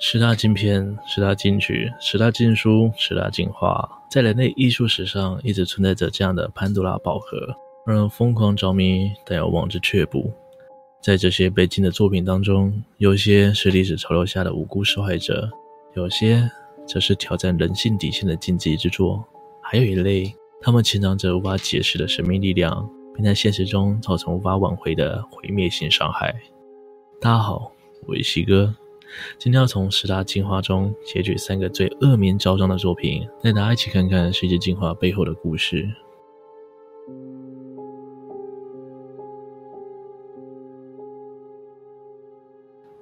十大禁片、十大禁曲、十大禁书、十大禁画，在人类艺术史上一直存在着这样的潘多拉宝盒，让人疯狂着迷，但又望之却步。在这些被禁的作品当中，有些是历史潮流下的无辜受害者，有些则是挑战人性底线的禁忌之作，还有一类，他们潜藏着无法解释的神秘力量，并在现实中造成无法挽回的毁灭性伤害。大家好，我是西哥。今天要从十大禁画中截取三个最恶名昭彰的作品，带大家一起看看世界禁画背后的故事。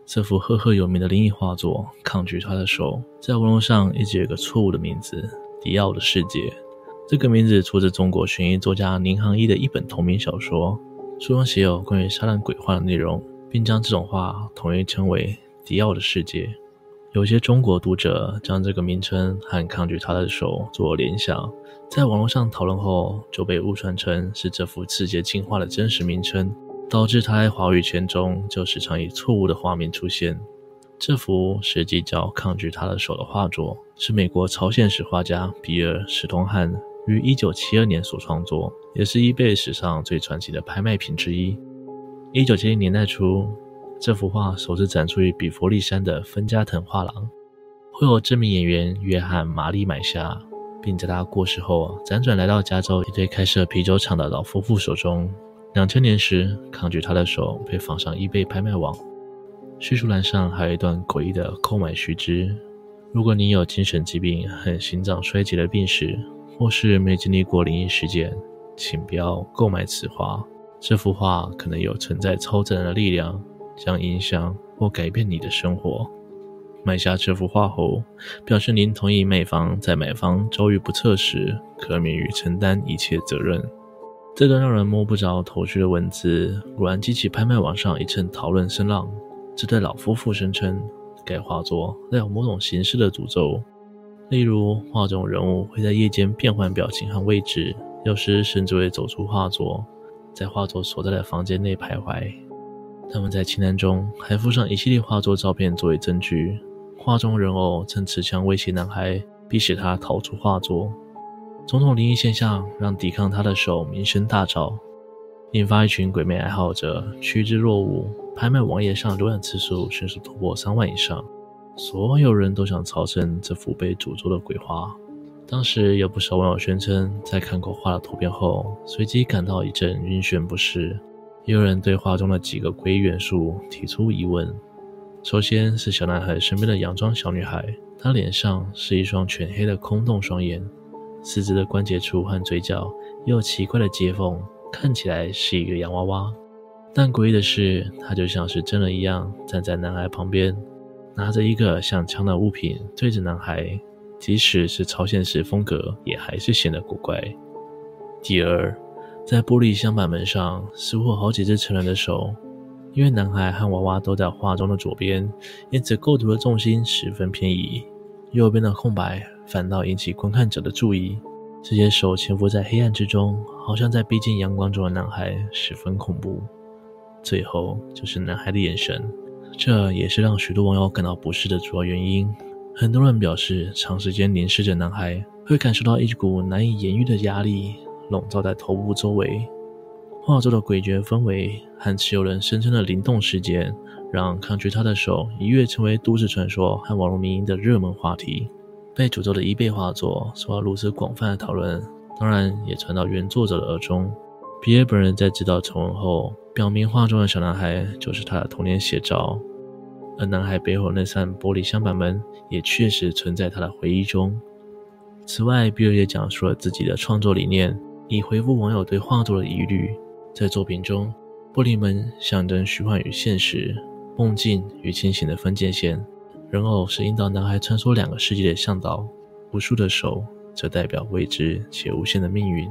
这幅赫赫有名的灵异画作《抗拒他的手》在网络上一直有一个错误的名字——迪奥的世界。这个名字出自中国悬疑作家宁杭一的一本同名小说，书中写有关于杀人鬼画的内容，并将这种画统一称为。迪奥的世界，有些中国读者将这个名称和抗拒他的手做联想，在网络上讨论后，就被误传成是这幅世界禁画的真实名称，导致他在华语圈中就时常以错误的画面出现。这幅实际叫《抗拒他的手》的画作，是美国超现实画家比尔·史东汉于1972年所创作，也是 eBay 史上最传奇的拍卖品之一。1970年代初。这幅画首次展出于比佛利山的芬加滕画廊，后由知名演员约翰·玛丽买下，并在他过世后辗转来到加州一对开设啤酒厂的老夫妇手中。两千年时，抗拒他的手被放上 eBay 拍卖网。叙述栏上还有一段诡异的购买须知：如果你有精神疾病和心脏衰竭的病史，或是没经历过灵异事件，请不要购买此画。这幅画可能有存在超自然的力量。将影响或改变你的生活。买下这幅画后，表示您同意卖方在买方遭遇不测时，可免于承担一切责任。这段让人摸不着头绪的文字，果然激起拍卖网上一阵讨论声浪。这对老夫妇声称，该画作带有某种形式的诅咒，例如画中人物会在夜间变换表情和位置，有时甚至会走出画作，在画作所在的房间内徘徊。他们在清单中还附上一系列画作照片作为证据。画中人偶曾持枪威胁男孩，逼使他逃出画作。种种灵异现象让抵抗他的手名声大噪，引发一群鬼魅爱好者趋之若鹜。拍卖网页上浏览次数迅速突破三万以上，所有人都想朝圣这幅被诅咒的鬼画。当时有不少网友宣称，在看过画的图片后，随即感到一阵晕眩不适。有人对画中的几个诡异元素提出疑问。首先是小男孩身边的洋装小女孩，她脸上是一双全黑的空洞双眼，四肢的关节处和嘴角也有奇怪的接缝，看起来是一个洋娃娃。但诡异的是，她就像是真人一样站在男孩旁边，拿着一个像枪的物品对着男孩，即使是超现实风格，也还是显得古怪。第二。在玻璃镶板门上，似乎有好几只成人的手。因为男孩和娃娃都在画中的左边，因此构图的重心十分偏移。右边的空白反倒引起观看者的注意。这些手潜伏在黑暗之中，好像在逼近阳光中的男孩，十分恐怖。最后就是男孩的眼神，这也是让许多网友感到不适的主要原因。很多人表示，长时间凝视着男孩，会感受到一股难以言喻的压力。笼罩在头部周围，画作的诡谲氛围和持有人声称的灵动事件，让抗拒他的手一跃成为都市传说和网络迷因的热门话题。被诅咒的 eBay 画作受到如此广泛的讨论，当然也传到原作者的耳中。比尔本人在知道丑闻后，表明画中的小男孩就是他的童年写照，而男孩背后那扇玻璃箱板门也确实存在他的回忆中。此外，比尔也讲述了自己的创作理念。以回复网友对画作的疑虑，在作品中，玻璃门象征虚幻与现实、梦境与清醒的分界线；人偶是引导男孩穿梭两个世界的向导；无数的手则代表未知且无限的命运。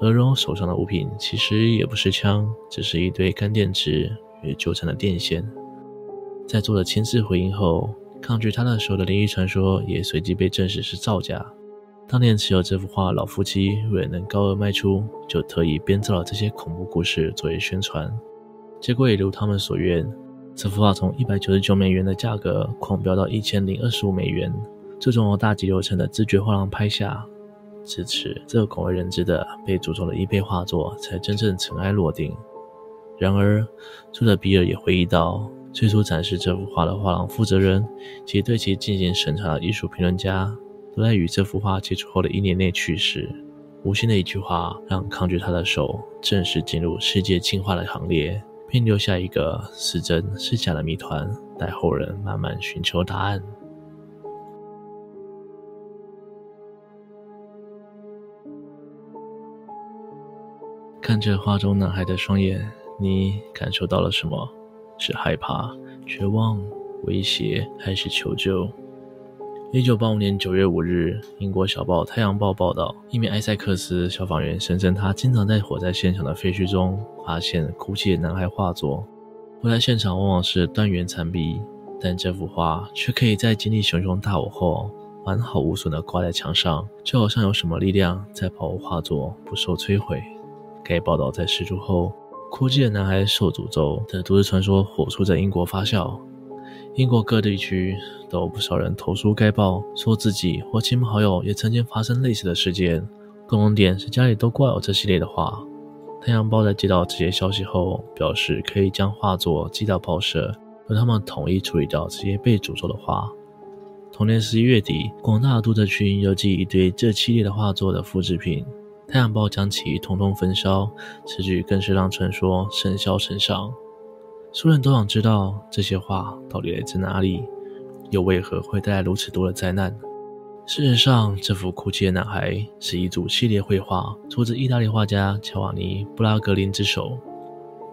而人偶手上的物品其实也不是枪，只是一堆干电池与纠缠的电线。在做了亲自回应后，抗拒他的手的灵异传说也随即被证实是造假。当年持有这幅画老夫妻为了能高额卖出，就特意编造了这些恐怖故事作为宣传。结果也如他们所愿，这幅画从一百九十九美元的价格狂飙到一千零二十五美元，最终由大吉流程的知觉画廊拍下。至此，这个广为人知的被诅咒的伊贝画作才真正尘埃落定。然而，作者比尔也回忆到，最初展示这幅画的画廊负责人及对其进行审查的艺术评论家，都在与这幅画接触后的一年内去世。无心的一句话，让抗拒他的手正式进入世界进化的行列，并留下一个是真是假的谜团，待后人慢慢寻求答案。看着画中男孩的双眼，你感受到了什么？是害怕、绝望、威胁，还是求救？一九八五年九月五日，英国小报《太阳报》报道，一名埃塞克斯消防员声称，他经常在火灾现场的废墟中发现哭泣的男孩画作。火灾现场往往是断垣残壁，但这幅画却可以在经历熊熊大火后完好无损地挂在墙上，就好像有什么力量在保护画作不受摧毁。该报道在释出后，哭泣的男孩受诅咒的都市传说火速在英国发酵。英国各地区都有不少人投书该报，说自己或亲朋好友也曾经发生类似的事件。共同点是家里都挂有这系列的画。太阳报在接到这些消息后，表示可以将画作寄到报社，由他们统一处理掉这些被诅咒的画。同年十一月底，广大读者群邮寄一堆这系列的画作的复制品，太阳报将其统统焚烧，此举更是让传说甚嚣尘上。所有人都想知道这些画到底来自哪里，又为何会带来如此多的灾难？事实上，这幅哭泣的男孩是一组系列绘画，出自意大利画家乔瓦尼·布拉格林之手。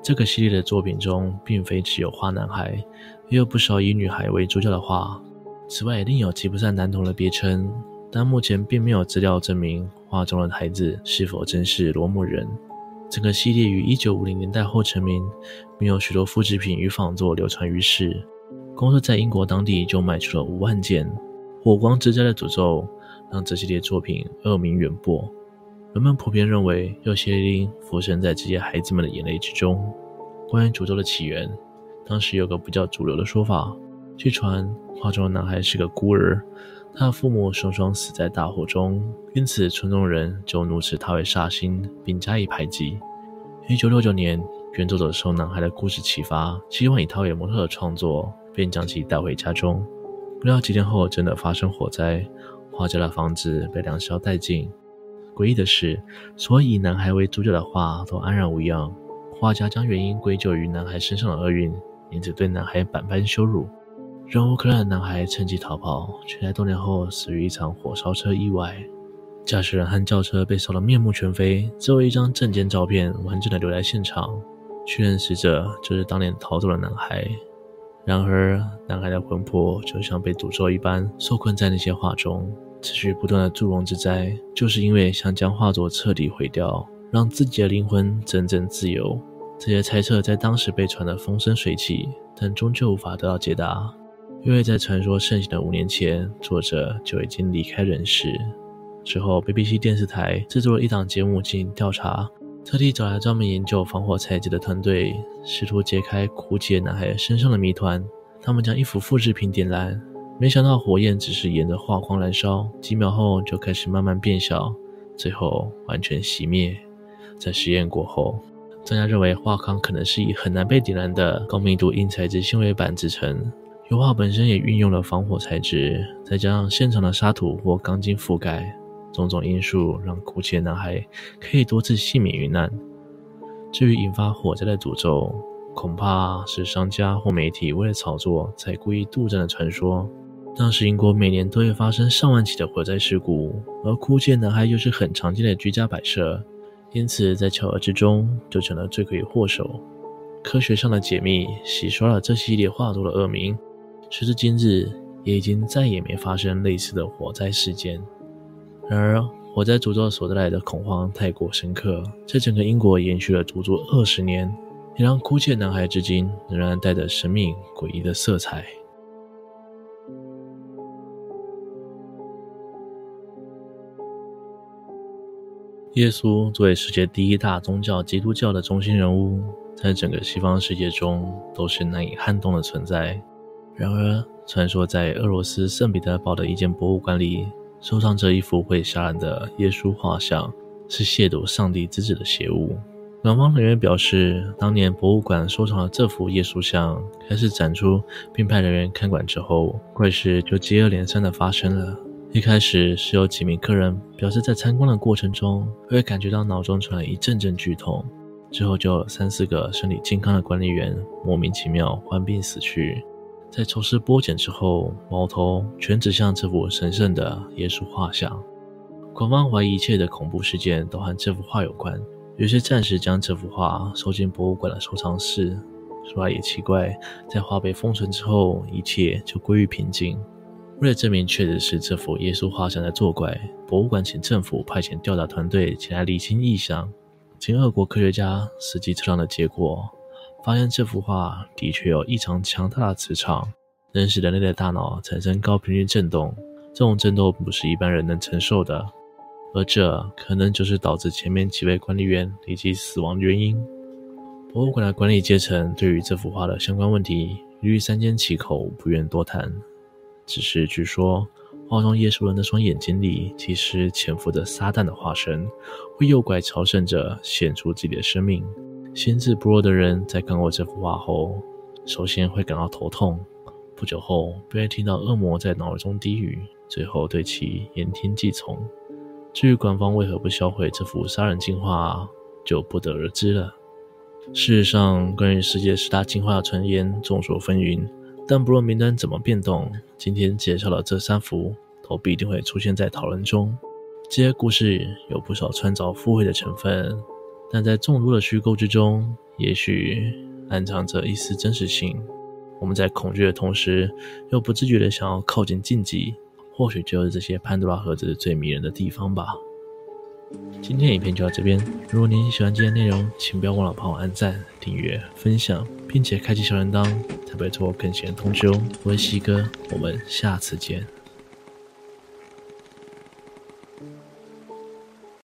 这个系列的作品中，并非只有画男孩，也有不少以女孩为主角的画。此外，另有吉普赛男童的别称，但目前并没有资料证明画中的孩子是否真是罗姆人。整个系列于一九五零年代后成名，并有许多复制品与仿作流传于世。光是在英国当地就卖出了五万件。火光之灾的诅咒让这系列作品恶名远播。人们普遍认为有邪灵附身在这些孩子们的眼泪之中。关于诅咒的起源，当时有个比较主流的说法：据传画中的男孩是个孤儿。他的父母双双死在大火中，因此村中人就怒斥他为煞星，并加以排挤。一九六九年，原作者受男孩的故事启发，希望以他为模特的创作，便将其带回家中。不料几天后，真的发生火灾，画家的房子被燃烧殆尽。诡异的是，所有以男孩为主角的画都安然无恙。画家将原因归咎于男孩身上的厄运，因此对男孩百般羞辱。忍无可忍的男孩趁机逃跑，却在多年后死于一场火烧车意外。驾驶人和轿车被烧得面目全非，只有一张证件照片完整的留在现场，确认死者就是当年逃走的男孩。然而，男孩的魂魄就像被诅咒一般，受困在那些画中，持续不断的祝融之灾，就是因为想将画作彻底毁掉，让自己的灵魂真正自由。这些猜测在当时被传得风生水起，但终究无法得到解答。因为在传说盛行的五年前，作者就已经离开人世。之后，BBC 电视台制作了一档节目进行调查，特地找来专门研究防火材质的团队，试图解开枯竭男孩身上的谜团。他们将一幅复制品点燃，没想到火焰只是沿着画框燃烧，几秒后就开始慢慢变小，最后完全熄灭。在实验过后，专家认为画框可能是以很难被点燃的高密度硬材质纤维板制成。油画本身也运用了防火材质，再加上现场的沙土或钢筋覆盖，种种因素让哭泣的男孩可以多次幸免于难。至于引发火灾的诅咒，恐怕是商家或媒体为了炒作才故意杜撰的传说。当时英国每年都会发生上万起的火灾事故，而哭泣的男孩又是很常见的居家摆设，因此在巧合之中就成了罪魁祸首。科学上的解密洗刷了这系列画作的恶名。时至今日，也已经再也没发生类似的火灾事件。然而，火灾诅咒所带来的恐慌太过深刻，在整个英国延续了足足二十年，也让哭泣男孩至今仍然带着神秘诡异的色彩。耶稣作为世界第一大宗教基督教的中心人物，在整个西方世界中都是难以撼动的存在。然而，传说在俄罗斯圣彼得堡的一间博物馆里，收藏着一幅会杀人的耶稣画像，是亵渎上帝之子的邪物。馆方人员表示，当年博物馆收藏了这幅耶稣像，开始展出并派人员看管之后，怪事就接二连三的发生了。一开始是有几名客人表示，在参观的过程中会感觉到脑中传来一阵阵剧痛。之后就有三四个身体健康的管理员莫名其妙患病死去。在抽丝剥茧之后，矛头全指向这幅神圣的耶稣画像。官方怀疑一切的恐怖事件都和这幅画有关，于是暂时将这幅画收进博物馆的收藏室。说来也奇怪，在画被封存之后，一切就归于平静。为了证明确实是这幅耶稣画像在作怪，博物馆请政府派遣调查团队前来厘清异象。经俄国科学家实际测量的结果，发现这幅画的确有异常强大的磁场，能使人类的大脑产生高频率震动。这种震动不是一般人能承受的，而这可能就是导致前面几位管理员立即死亡的原因。博物馆的管理阶层对于这幅画的相关问题，一律三缄其口，不愿多谈。只是据说。画中耶稣的那双眼睛里，其实潜伏着撒旦的化身，会诱拐朝圣者献出自己的生命。心智不弱的人在看过这幅画后，首先会感到头痛，不久后便会听到恶魔在脑中低语，最后对其言听计从。至于官方为何不销毁这幅杀人进画，就不得而知了。事实上，关于世界十大进化的传言众说纷纭。但不论名单怎么变动，今天介绍的这三幅都必定会出现在讨论中。这些故事有不少穿凿附会的成分，但在众多的虚构之中，也许暗藏着一丝真实性。我们在恐惧的同时，又不自觉地想要靠近禁忌，或许就是这些潘多拉盒子最迷人的地方吧。今天影片就到这边。如果您喜欢今天内容，请不要忘了帮我按赞、订阅、分享，并且开启小铃铛，才不会错过更新的通知哦。我是西哥，我们下次见。